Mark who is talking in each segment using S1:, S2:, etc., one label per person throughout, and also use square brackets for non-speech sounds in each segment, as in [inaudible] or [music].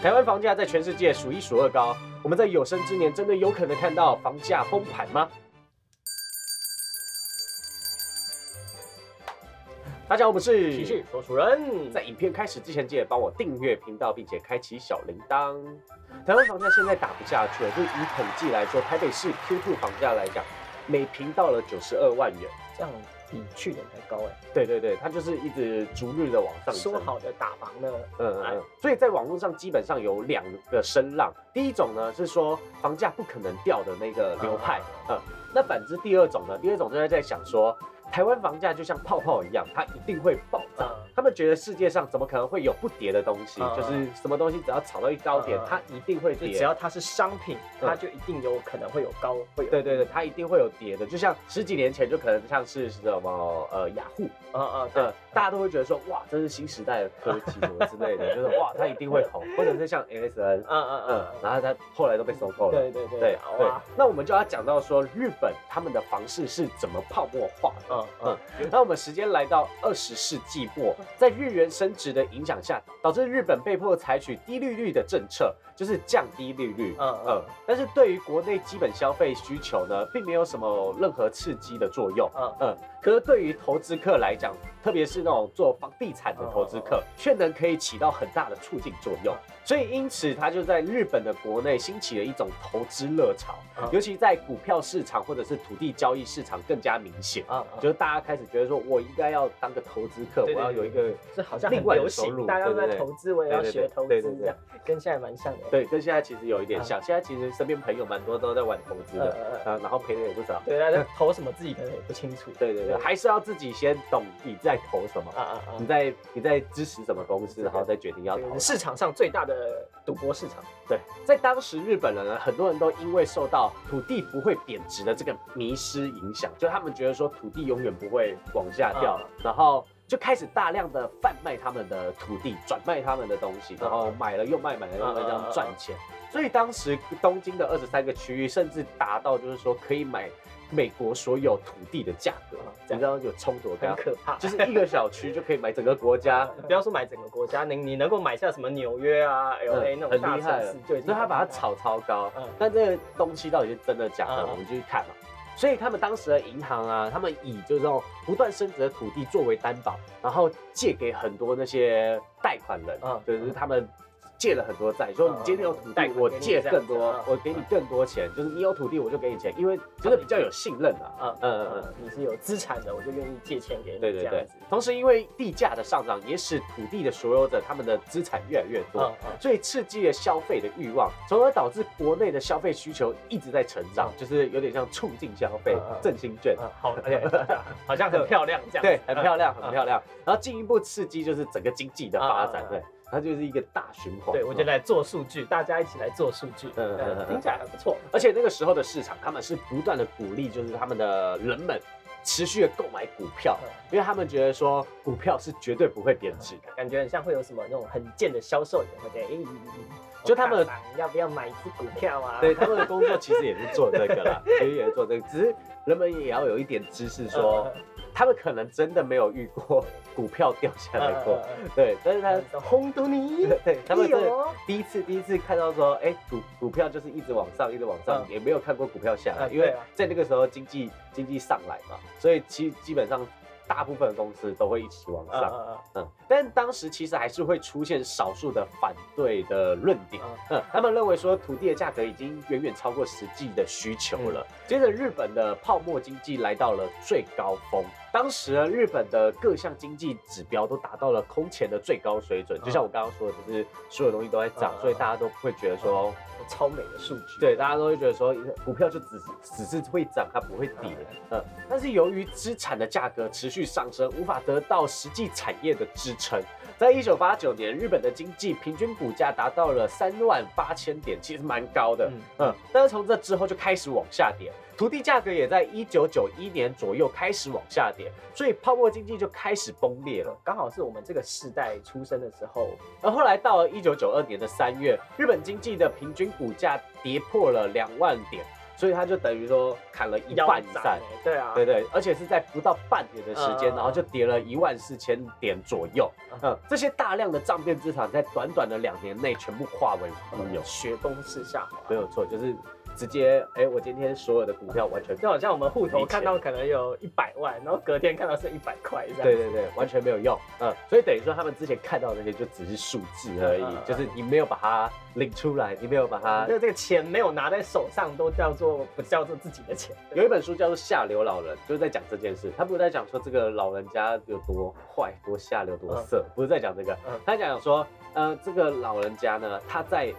S1: 台湾房价在全世界数一数二高，我们在有生之年真的有可能看到房价崩盘吗？大家好，我们是
S2: 喜剧说书人，
S1: 在影片开始之前，记得帮我订阅频道，并且开启小铃铛。台湾房价现在打不下去了，就以统计来说，台北市 Q2 房价来讲，每平到了九十二万元，
S2: 这样比去年还高哎。
S1: 对对对，它就是一直逐日的往上升。
S2: 说好的打房呢？
S1: 嗯嗯嗯。所以在网络上基本上有两个声浪，第一种呢是说房价不可能掉的那个流派，嗯，那反之第二种呢，第二种就是在想说。台湾房价就像泡泡一样，它一定会爆炸。他们觉得世界上怎么可能会有不跌的东西？就是什么东西只要炒到一高点，它一定会跌。
S2: 只要它是商品，它就一定有可能会有高，会有。
S1: 对对对，它一定会有跌的。就像十几年前，就可能像是什么呃雅虎，嗯嗯，对，大家都会觉得说哇，这是新时代的科技什么之类的，[laughs] 就是哇，它一定会红。或者是像 MSN，嗯嗯嗯，然后它后来都被收购了。
S2: 对对对对，
S1: 对。那我们就要讲到说日本他们的房市是怎么泡沫化的。嗯嗯，那我们时间来到二十世纪末，在日元升值的影响下，导致日本被迫采取低利率的政策，就是降低利率。嗯嗯，但是对于国内基本消费需求呢，并没有什么任何刺激的作用。嗯嗯，可是对于投资客来讲，特别是那种做房地产的投资客，却能可以起到很大的促进作用。所以因此，他就在日本的国内兴起了一种投资热潮，尤其在股票市场或者是土地交易市场更加明显。啊，就是大家开始觉得说，我应该要当个投资客，我要有一个
S2: 这好像另外的收入，大家在投资，我也要学投资，这样跟现在蛮像的。
S1: 对，跟现在其实有一点像。现在其实身边朋友蛮多都在玩投资的，啊，然后赔的也不少。
S2: 对，他投什么自己可能也不清楚。[laughs]
S1: 对对对，还是要自己先懂你在投什么，啊啊啊，你在你在支持什么公司，然后再决定要投。
S2: 市场上最大的。赌博市场，
S1: 对，在当时日本人呢，很多人都因为受到土地不会贬值的这个迷失影响，就他们觉得说土地永远不会往下掉，然后就开始大量的贩卖他们的土地，转卖他们的东西，然后买了又卖，买了又卖，这样赚钱。所以当时东京的二十三个区域，甚至达到就是说可以买。美国所有土地的价格，你知道有冲突
S2: 很可怕，
S1: 就是一个小区就可以买整个国家。[laughs]
S2: 不要说买整个国家，你你能够买下什么纽约啊、L A 那种大城市，
S1: 对，所以他把它炒超高。但这个东西到底是真的假的，我们就去看嘛。所以他们当时的银行啊，他们以就是这种不断升值的土地作为担保，然后借给很多那些贷款人，就是他们。借了很多债，说你今天有土地，我借更多，我给你更多钱，就是你有土地，我就给你钱，因为真的比较有信任啊。嗯
S2: 嗯嗯，你是有资产的，我就愿意借钱给你。对对对。
S1: 同时，因为地价的上涨，也使土地的所有者他们的资产越来越多，所以刺激了消费的欲望，从而导致国内的消费需求一直在成长，就是有点像促进消费振兴券。
S2: 好，[laughs] 好像很漂亮这样。
S1: 对，很漂亮，很漂亮。然后进一步刺激就是整个经济的发展。对。它就是一个大循环。
S2: 对，我就来做数据，大家一起来做数据，嗯嗯，听起来还不错。
S1: 而且那个时候的市场，他们是不断的鼓励，就是他们的人们持续的购买股票，因为他们觉得说股票是绝对不会贬值的，
S2: 感觉很像会有什么那种很贱的销售员会这样，[laughs] 就他们要不要买一只股票啊？
S1: 对，他们的工作其实也是做这个啦，[laughs] 其实也是做这个，只是人们也要有一点知识说。他们可能真的没有遇过股票掉下来过，对，但是他
S2: 轰动你，[laughs]
S1: 对，他们是第一次第一次看到说，哎，股股票就是一直往上，一直往上，也没有看过股票下来，因为在那个时候经济经济上来嘛，所以其基本上。大部分的公司都会一起往上，嗯，但当时其实还是会出现少数的反对的论点，嗯，他们认为说土地的价格已经远远超过实际的需求了。接着，日本的泡沫经济来到了最高峰，当时日本的各项经济指标都达到了空前的最高水准，就像我刚刚说的，就是所有东西都在涨，所以大家都不会觉得说。
S2: 超美的数据，
S1: 对，大家都会觉得说股票就只只是会涨，它不会跌，嗯，但是由于资产的价格持续上升，无法得到实际产业的支撑。在一九八九年，日本的经济平均股价达到了三万八千点，其实蛮高的，嗯，但是从这之后就开始往下跌。土地价格也在一九九一年左右开始往下跌，所以泡沫经济就开始崩裂了。
S2: 刚好是我们这个世代出生的时候，
S1: 而后来到了一九九二年的三月，日本经济的平均股价跌破了两万点。所以他就等于说砍了一半以上，
S2: 对啊，
S1: 对对，而且是在不到半年的时间，然后就跌了一万四千点左右。嗯，这些大量的账面资产在短短的两年内全部化为乌有，
S2: 雪崩式下滑。
S1: 没有错，就是。直接哎，我今天所有的股票完全
S2: 就好像我们户头看到可能有一百万，然后隔天看到是一百块这样。
S1: 对对对，完全没有用。嗯，所以等于说他们之前看到那些就只是数字而已，就是你没有把它领出来，你没有把它，
S2: 就这个钱没有拿在手上，都叫做不叫做自己的钱。
S1: 有一本书叫做《下流老人》，就是在讲这件事。他不是在讲说这个老人家有多坏、多下流、多色，不是在讲这个。他讲说，呃，这个老人家呢，他在。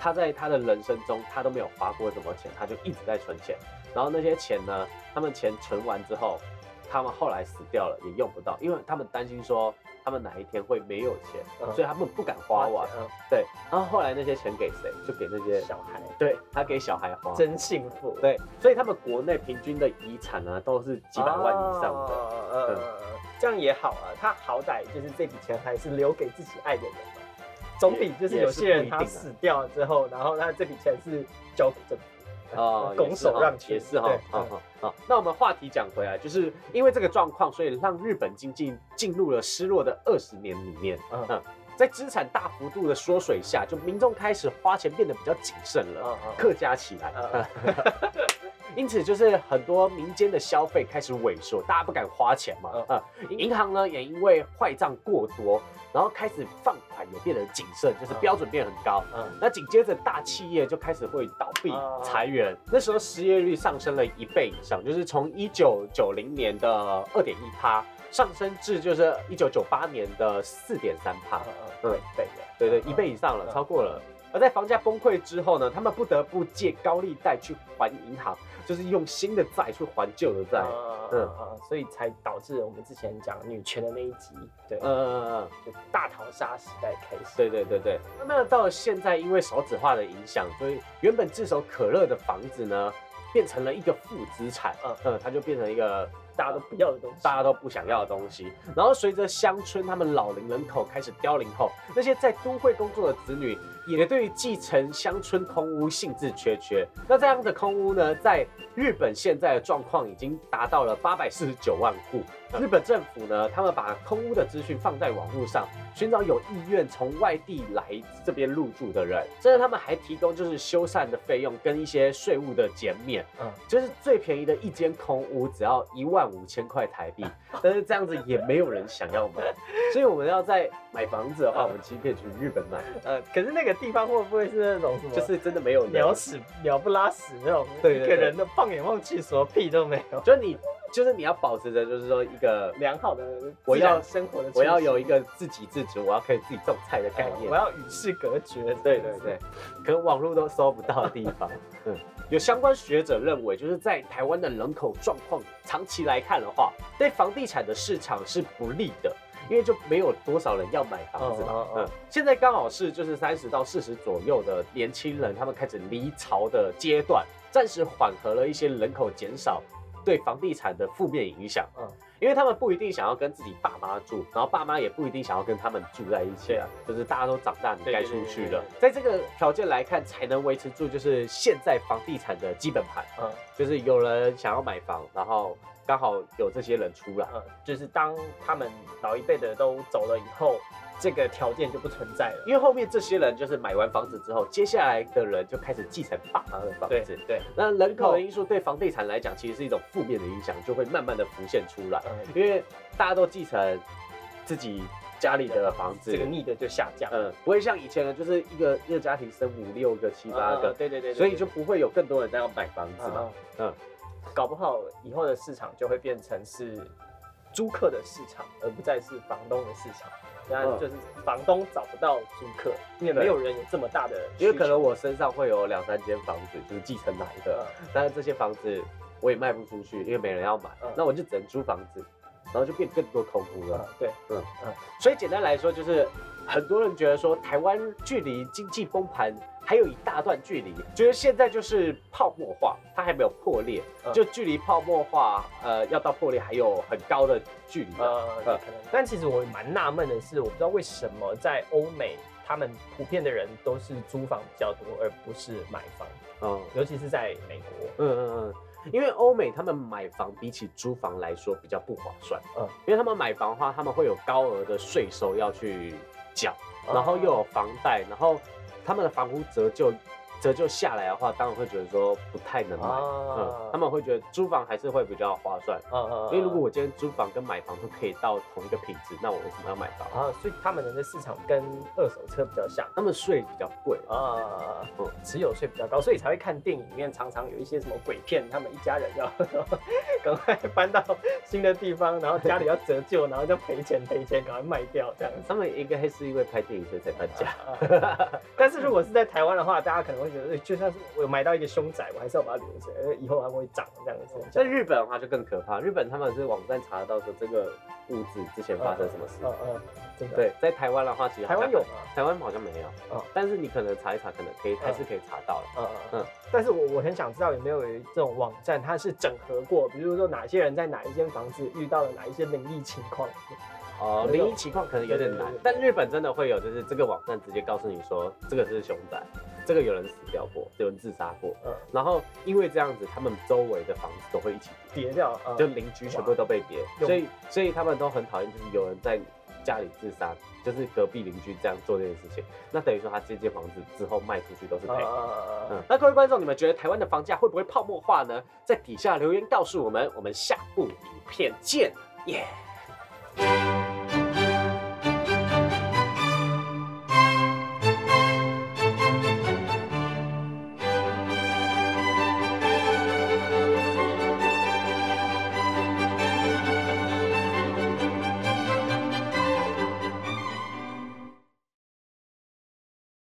S1: 他在他的人生中，他都没有花过什么钱，他就一直在存钱。然后那些钱呢，他们钱存完之后，他们后来死掉了也用不到，因为他们担心说他们哪一天会没有钱，所以他们不敢花完。对，然后后来那些钱给谁？就给那些
S2: 小孩。
S1: 对他给小孩花，
S2: 真幸福。
S1: 对，所以他们国内平均的遗产呢，都是几百万以上的。
S2: 呃，这样也好啊，他好歹就是这笔钱还是留给自己爱的人。总比就是有些人他死掉之后，然后他这笔钱是交给政府啊，[laughs] 拱手让
S1: 也是哈，好好好。那我们话题讲回来，就是因为这个状况，所以让日本经济进入了失落的二十年里面。嗯，在资产大幅度的缩水下，就民众开始花钱变得比较谨慎了，客家起来。[laughs] 因此，就是很多民间的消费开始萎缩，大家不敢花钱嘛。嗯，银行呢也因为坏账过多，然后开始放款也变得谨慎，就是标准变很高。嗯，那紧接着大企业就开始会倒闭裁员，那时候失业率上升了一倍以上，就是从一九九零年的二点一趴上升至就是一九九八年的四点三趴。
S2: 对对
S1: 对，一倍以上了，超过了。而在房价崩溃之后呢，他们不得不借高利贷去还银行。就是用新的债去还旧的债，
S2: 嗯，所以才导致我们之前讲女权的那一集，对，嗯嗯嗯，就大逃杀时代开始，
S1: 对对对对。那到了现在，因为少子化的影响，所以原本炙手可热的房子呢，变成了一个负资产，嗯嗯，它就变成一个。
S2: 大家都不要的东西，
S1: 大家都不想要的东西。然后随着乡村他们老龄人口开始凋零后，那些在都会工作的子女也对于继承乡村空屋兴致缺缺。那这样的空屋呢，在日本现在的状况已经达到了八百四十九万户。日本政府呢，他们把空屋的资讯放在网络上，寻找有意愿从外地来这边入住的人。甚至他们还提供就是修缮的费用跟一些税务的减免。嗯，就是最便宜的一间空屋只要一万五千块台币，[laughs] 但是这样子也没有人想要买。所以我们要在买房子的话，我们其实可以去日本买。
S2: 呃，可是那个地方会不会是那种什么？
S1: 就是真的没有
S2: 鸟屎鸟不拉屎那种，一个人的放眼望去，什么屁都没有。
S1: 就是你。就是你要保持着，就是说一个
S2: 良好的我要生活的，
S1: 我要有一个自给自足，我要可以自己种菜的概念，
S2: 我要与世隔绝。
S1: 对对对，可能网络都搜不到的地方。[laughs] 嗯，有相关学者认为，就是在台湾的人口状况长期来看的话，对房地产的市场是不利的，因为就没有多少人要买房子嘛。嗯，现在刚好是就是三十到四十左右的年轻人，他们开始离巢的阶段，暂时缓和了一些人口减少。对房地产的负面影响，嗯，因为他们不一定想要跟自己爸妈住，然后爸妈也不一定想要跟他们住在一起啊，就是大家都长大，你该出去了。在这个条件来看，才能维持住就是现在房地产的基本盘，嗯，就是有人想要买房，然后刚好有这些人出来，嗯，
S2: 就是当他们老一辈的都走了以后。这个条件就不存在了，
S1: 因为后面这些人就是买完房子之后，接下来的人就开始继承爸妈的房子。
S2: 对，
S1: 那人口的因素对房地产来讲，其实是一种负面的影响，就会慢慢的浮现出来。因为大家都继承自己家里的房子，
S2: 这个逆的就下降。嗯，
S1: 不会像以前的，就是一个一个家庭生五六个、七八个。
S2: 对对对。
S1: 所以就不会有更多人在要买房子嘛。
S2: 嗯，搞不好以后的市场就会变成是租客的市场，而不再是房东的市场。然后就是房东找不到租客，因为没有人有这么大的，
S1: 因为可能我身上会有两三间房子，就是继承来的，但是这些房子我也卖不出去，因为没人要买，那我就只能租房子，然后就变更多空屋了。
S2: 对，嗯
S1: 嗯，所以简单来说，就是很多人觉得说台湾距离经济崩盘。还有一大段距离，觉得现在就是泡沫化，它还没有破裂，就距离泡沫化，呃，要到破裂还有很高的距离。呃，
S2: 可能。但其实我蛮纳闷的是，我不知道为什么在欧美，他们普遍的人都是租房比较多，而不是买房。嗯，尤其是在美国。嗯嗯
S1: 嗯，因为欧美他们买房比起租房来说比较不划算。嗯，因为他们买房的话，他们会有高额的税收要去缴，然后又有房贷，然后他们的房屋折旧。折旧下来的话，当然会觉得说不太能买，嗯，他们会觉得租房还是会比较划算，嗯嗯，因为如果我今天租房跟买房都可以到同一个品质，那我为什么要买房？
S2: 啊？所以他们的市场跟二手车比较像，
S1: 他们税比较贵。
S2: 啊，嗯。持有税比较高，所以才会看电影里面常常有一些什么鬼片，他们一家人要 [laughs] 赶快搬到新的地方，然后家里要折旧，然后就赔钱赔钱，赶快卖掉这样。
S1: 他们应该是因为拍电影所以才搬家，
S2: 但是如果是在台湾的话，大家可能会。就算是我有买到一个凶宅，我还是要把它留着，因为以后还会涨这样子。
S1: 在日本的话就更可怕，日本他们是网站查得到说这个屋子之前发生什么事。嗯嗯，真的。对，在台湾的话，其实
S2: 台湾有吗？
S1: 台湾好像没有。嗯，但是你可能查一查，可能可以还是可以查到了。嗯
S2: 嗯嗯。但是我我很想知道有没有这种网站，它是整合过，比如说哪些人在哪一间房子遇到了哪一些灵异情况。
S1: 哦，灵异情况可能有点难，但日本真的会有，就是这个网站直接告诉你说，这个是凶宅。这个有人死掉过，有人自杀过，嗯，然后因为这样子，他们周围的房子都会一起
S2: 跌掉，
S1: 就邻居全部都被跌，所以所以他们都很讨厌，就是有人在家里自杀，就是隔壁邻居这样做这件事情，那等于说他这间房子之后卖出去都是赔。嗯，那各位观众，你们觉得台湾的房价会不会泡沫化呢？在底下留言告诉我们，我们下部影片见，耶。